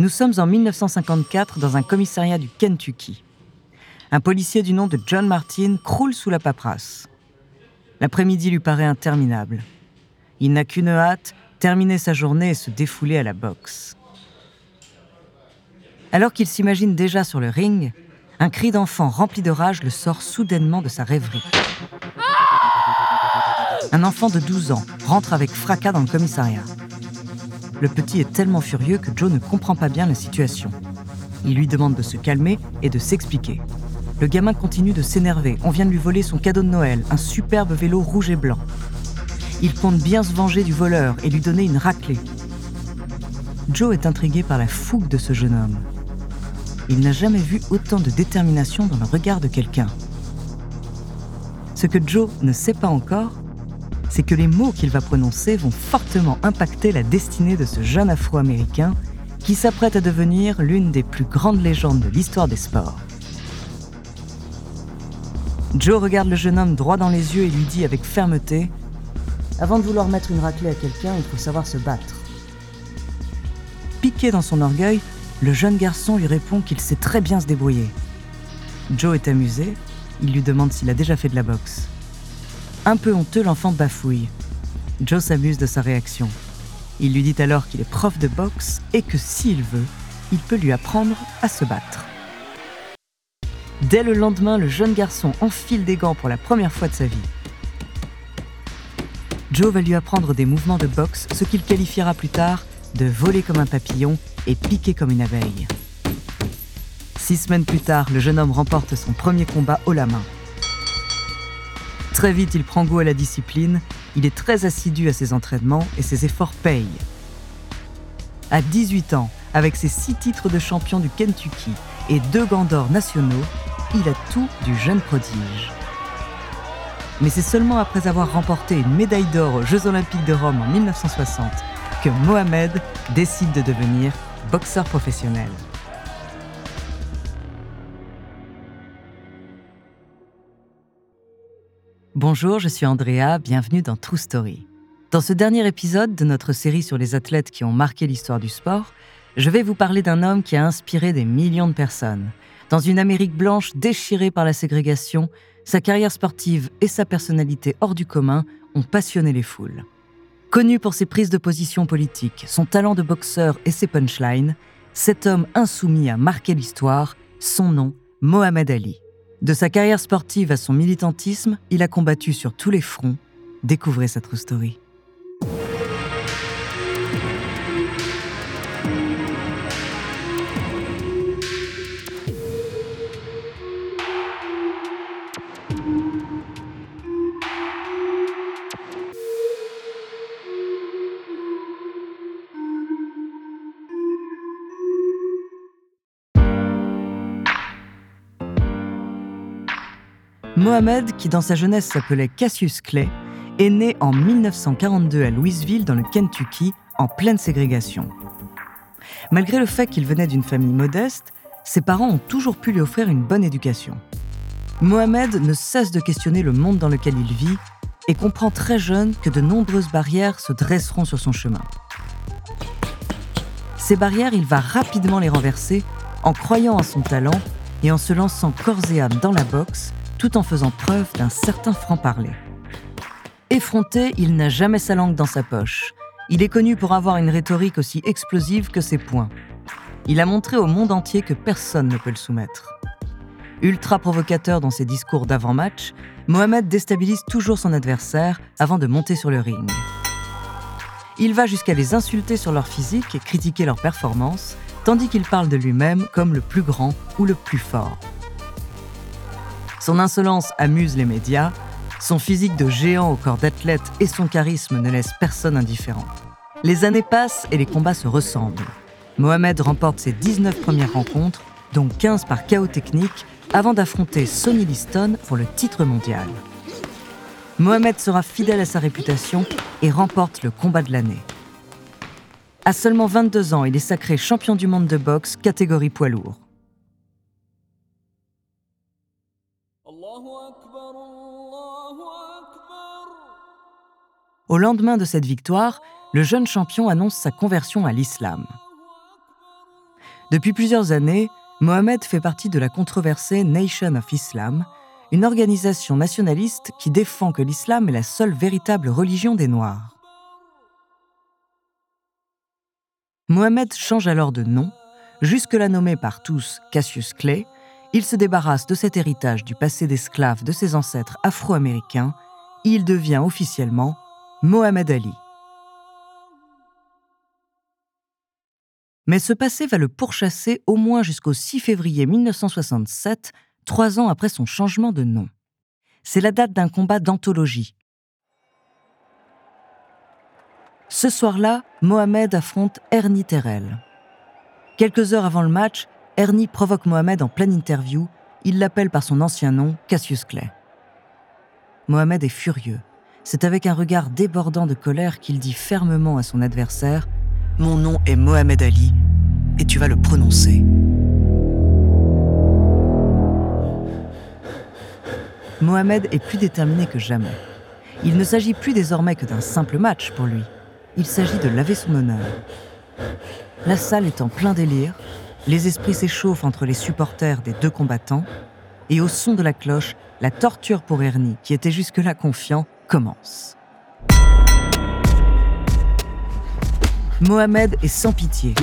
Nous sommes en 1954 dans un commissariat du Kentucky. Un policier du nom de John Martin croule sous la paperasse. L'après-midi lui paraît interminable. Il n'a qu'une hâte, terminer sa journée et se défouler à la boxe. Alors qu'il s'imagine déjà sur le ring, un cri d'enfant rempli de rage le sort soudainement de sa rêverie. Un enfant de 12 ans rentre avec fracas dans le commissariat. Le petit est tellement furieux que Joe ne comprend pas bien la situation. Il lui demande de se calmer et de s'expliquer. Le gamin continue de s'énerver. On vient de lui voler son cadeau de Noël, un superbe vélo rouge et blanc. Il compte bien se venger du voleur et lui donner une raclée. Joe est intrigué par la fougue de ce jeune homme. Il n'a jamais vu autant de détermination dans le regard de quelqu'un. Ce que Joe ne sait pas encore, c'est que les mots qu'il va prononcer vont fortement impacter la destinée de ce jeune Afro-Américain qui s'apprête à devenir l'une des plus grandes légendes de l'histoire des sports. Joe regarde le jeune homme droit dans les yeux et lui dit avec fermeté Avant de vouloir mettre une raclée à quelqu'un, il faut savoir se battre. Piqué dans son orgueil, le jeune garçon lui répond qu'il sait très bien se débrouiller. Joe est amusé, il lui demande s'il a déjà fait de la boxe. Un peu honteux, l'enfant bafouille. Joe s'amuse de sa réaction. Il lui dit alors qu'il est prof de boxe et que s'il veut, il peut lui apprendre à se battre. Dès le lendemain, le jeune garçon enfile des gants pour la première fois de sa vie. Joe va lui apprendre des mouvements de boxe, ce qu'il qualifiera plus tard de voler comme un papillon et piquer comme une abeille. Six semaines plus tard, le jeune homme remporte son premier combat haut la main. Très vite, il prend goût à la discipline, il est très assidu à ses entraînements et ses efforts payent. À 18 ans, avec ses six titres de champion du Kentucky et deux gants d'or nationaux, il a tout du jeune prodige. Mais c'est seulement après avoir remporté une médaille d'or aux Jeux olympiques de Rome en 1960 que Mohamed décide de devenir boxeur professionnel. Bonjour, je suis Andrea, bienvenue dans True Story. Dans ce dernier épisode de notre série sur les athlètes qui ont marqué l'histoire du sport, je vais vous parler d'un homme qui a inspiré des millions de personnes. Dans une Amérique blanche déchirée par la ségrégation, sa carrière sportive et sa personnalité hors du commun ont passionné les foules. Connu pour ses prises de position politiques, son talent de boxeur et ses punchlines, cet homme insoumis a marqué l'histoire, son nom, Mohamed Ali. De sa carrière sportive à son militantisme, il a combattu sur tous les fronts. Découvrez sa true story. Mohamed, qui dans sa jeunesse s'appelait Cassius Clay, est né en 1942 à Louisville, dans le Kentucky, en pleine ségrégation. Malgré le fait qu'il venait d'une famille modeste, ses parents ont toujours pu lui offrir une bonne éducation. Mohamed ne cesse de questionner le monde dans lequel il vit et comprend très jeune que de nombreuses barrières se dresseront sur son chemin. Ces barrières, il va rapidement les renverser en croyant en son talent et en se lançant corps et âme dans la boxe tout en faisant preuve d'un certain franc-parler. Effronté, il n'a jamais sa langue dans sa poche. Il est connu pour avoir une rhétorique aussi explosive que ses poings. Il a montré au monde entier que personne ne peut le soumettre. Ultra provocateur dans ses discours d'avant-match, Mohamed déstabilise toujours son adversaire avant de monter sur le ring. Il va jusqu'à les insulter sur leur physique et critiquer leur performance, tandis qu'il parle de lui-même comme le plus grand ou le plus fort. Son insolence amuse les médias, son physique de géant au corps d'athlète et son charisme ne laissent personne indifférent. Les années passent et les combats se ressemblent. Mohamed remporte ses 19 premières rencontres, dont 15 par chaos technique, avant d'affronter Sonny Liston pour le titre mondial. Mohamed sera fidèle à sa réputation et remporte le combat de l'année. À seulement 22 ans, il est sacré champion du monde de boxe catégorie poids lourd. Au lendemain de cette victoire, le jeune champion annonce sa conversion à l'islam. Depuis plusieurs années, Mohamed fait partie de la controversée Nation of Islam, une organisation nationaliste qui défend que l'islam est la seule véritable religion des Noirs. Mohamed change alors de nom, jusque-là nommé par tous Cassius Clay, il se débarrasse de cet héritage du passé d'esclaves de ses ancêtres afro-américains, il devient officiellement Mohamed Ali. Mais ce passé va le pourchasser au moins jusqu'au 6 février 1967, trois ans après son changement de nom. C'est la date d'un combat d'anthologie. Ce soir-là, Mohamed affronte Ernie Terrell. Quelques heures avant le match, Ernie provoque Mohamed en pleine interview. Il l'appelle par son ancien nom, Cassius Clay. Mohamed est furieux. C'est avec un regard débordant de colère qu'il dit fermement à son adversaire Mon nom est Mohamed Ali, et tu vas le prononcer. Mohamed est plus déterminé que jamais. Il ne s'agit plus désormais que d'un simple match pour lui. Il s'agit de laver son honneur. La salle est en plein délire, les esprits s'échauffent entre les supporters des deux combattants, et au son de la cloche, la torture pour Ernie, qui était jusque-là confiant, Mohamed est sans pitié.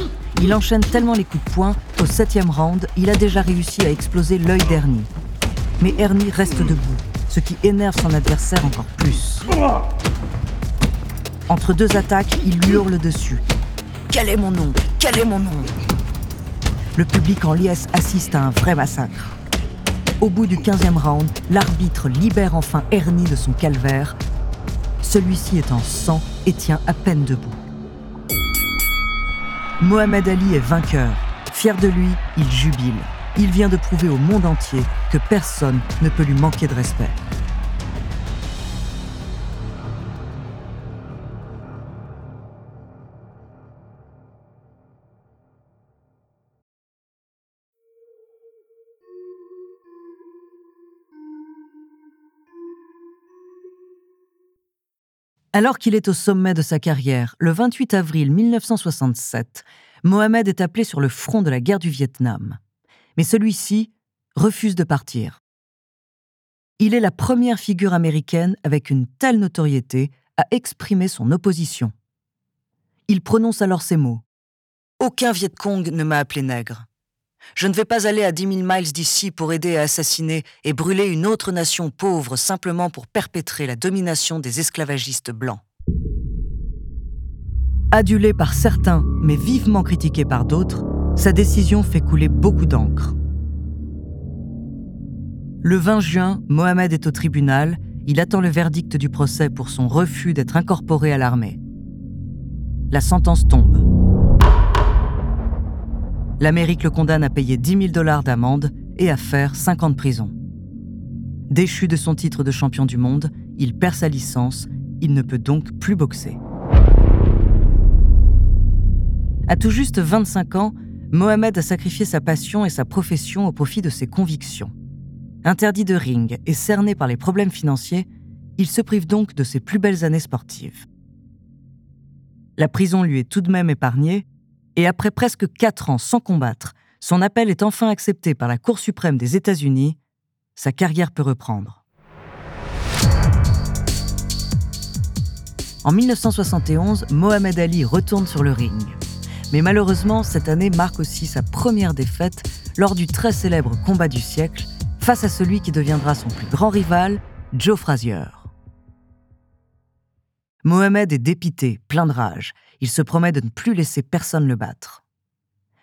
Il enchaîne tellement les coups de poing qu'au septième round, il a déjà réussi à exploser l'œil d'Ernie. Mais Ernie reste debout, ce qui énerve son adversaire encore plus. Entre deux attaques, il lui hurle dessus. Quel est mon nom? Quel est mon nom? Le public en liesse assiste à un vrai massacre. Au bout du 15e round, l'arbitre libère enfin Ernie de son calvaire. Celui-ci est en sang et tient à peine debout. Mohamed Ali est vainqueur. Fier de lui, il jubile. Il vient de prouver au monde entier que personne ne peut lui manquer de respect. Alors qu'il est au sommet de sa carrière, le 28 avril 1967, Mohamed est appelé sur le front de la guerre du Vietnam. Mais celui-ci refuse de partir. Il est la première figure américaine avec une telle notoriété à exprimer son opposition. Il prononce alors ces mots. Aucun Viet Cong ne m'a appelé nègre. Je ne vais pas aller à 10 000 miles d'ici pour aider à assassiner et brûler une autre nation pauvre simplement pour perpétrer la domination des esclavagistes blancs. Adulé par certains, mais vivement critiqué par d'autres, sa décision fait couler beaucoup d'encre. Le 20 juin, Mohamed est au tribunal. Il attend le verdict du procès pour son refus d'être incorporé à l'armée. La sentence tombe l'Amérique le condamne à payer 10 000 dollars d'amende et à faire 5 ans de prison. Déchu de son titre de champion du monde, il perd sa licence, il ne peut donc plus boxer. À tout juste 25 ans, Mohamed a sacrifié sa passion et sa profession au profit de ses convictions. Interdit de ring et cerné par les problèmes financiers, il se prive donc de ses plus belles années sportives. La prison lui est tout de même épargnée, et après presque quatre ans sans combattre, son appel est enfin accepté par la Cour suprême des États-Unis, sa carrière peut reprendre. En 1971, Mohamed Ali retourne sur le ring. Mais malheureusement, cette année marque aussi sa première défaite lors du très célèbre combat du siècle face à celui qui deviendra son plus grand rival, Joe Frazier. Mohamed est dépité, plein de rage. Il se promet de ne plus laisser personne le battre.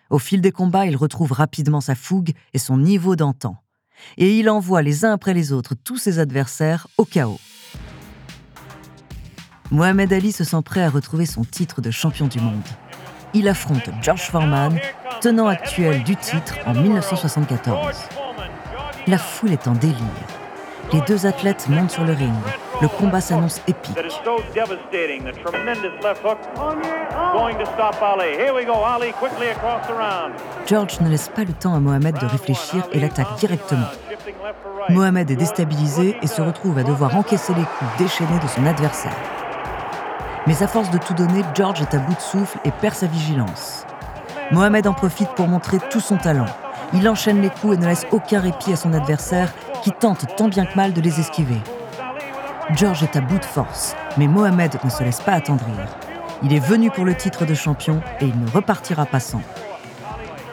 Au fil des combats, il retrouve rapidement sa fougue et son niveau d'antan. Et il envoie les uns après les autres tous ses adversaires au chaos. Mohamed Ali se sent prêt à retrouver son titre de champion du monde. Il affronte George Foreman, tenant actuel du titre en 1974. La foule est en délire. Les deux athlètes montent sur le ring. Le combat s'annonce épique. George ne laisse pas le temps à Mohamed de réfléchir et l'attaque directement. Mohamed est déstabilisé et se retrouve à devoir encaisser les coups déchaînés de son adversaire. Mais à force de tout donner, George est à bout de souffle et perd sa vigilance. Mohamed en profite pour montrer tout son talent. Il enchaîne les coups et ne laisse aucun répit à son adversaire qui tente tant bien que mal de les esquiver. George est à bout de force, mais Mohamed ne se laisse pas attendrir. Il est venu pour le titre de champion et il ne repartira pas sans.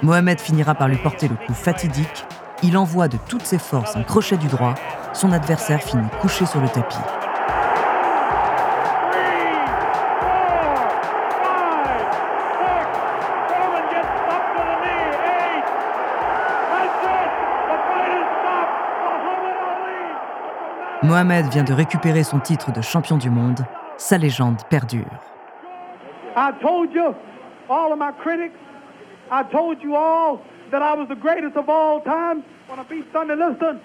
Mohamed finira par lui porter le coup fatidique. Il envoie de toutes ses forces un crochet du droit. Son adversaire finit couché sur le tapis. Mohamed vient de récupérer son titre de champion du monde. Sa légende perdure. I told you, all of my critics, I told you all that I was the greatest of all time when I beat Thunder Liston?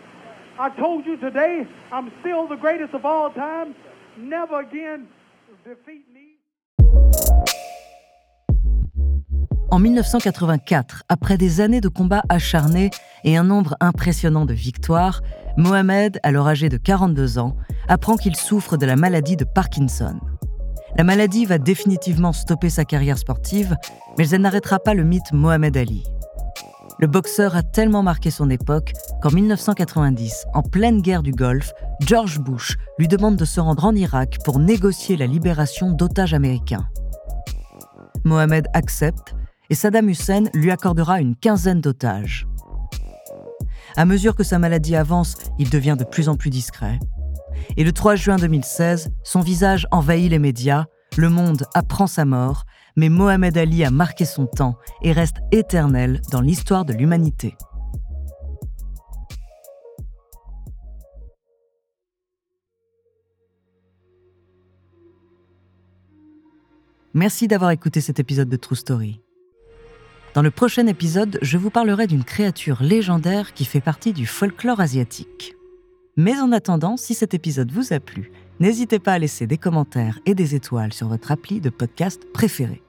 I told you today I'm still the greatest of all time. Never again defeat me. En 1984, après des années de combats acharnés et un nombre impressionnant de victoires, Mohamed, alors âgé de 42 ans, apprend qu'il souffre de la maladie de Parkinson. La maladie va définitivement stopper sa carrière sportive, mais elle n'arrêtera pas le mythe Mohamed Ali. Le boxeur a tellement marqué son époque qu'en 1990, en pleine guerre du Golfe, George Bush lui demande de se rendre en Irak pour négocier la libération d'otages américains. Mohamed accepte et Saddam Hussein lui accordera une quinzaine d'otages. À mesure que sa maladie avance, il devient de plus en plus discret. Et le 3 juin 2016, son visage envahit les médias, le monde apprend sa mort, mais Mohamed Ali a marqué son temps et reste éternel dans l'histoire de l'humanité. Merci d'avoir écouté cet épisode de True Story. Dans le prochain épisode, je vous parlerai d'une créature légendaire qui fait partie du folklore asiatique. Mais en attendant, si cet épisode vous a plu, n'hésitez pas à laisser des commentaires et des étoiles sur votre appli de podcast préféré.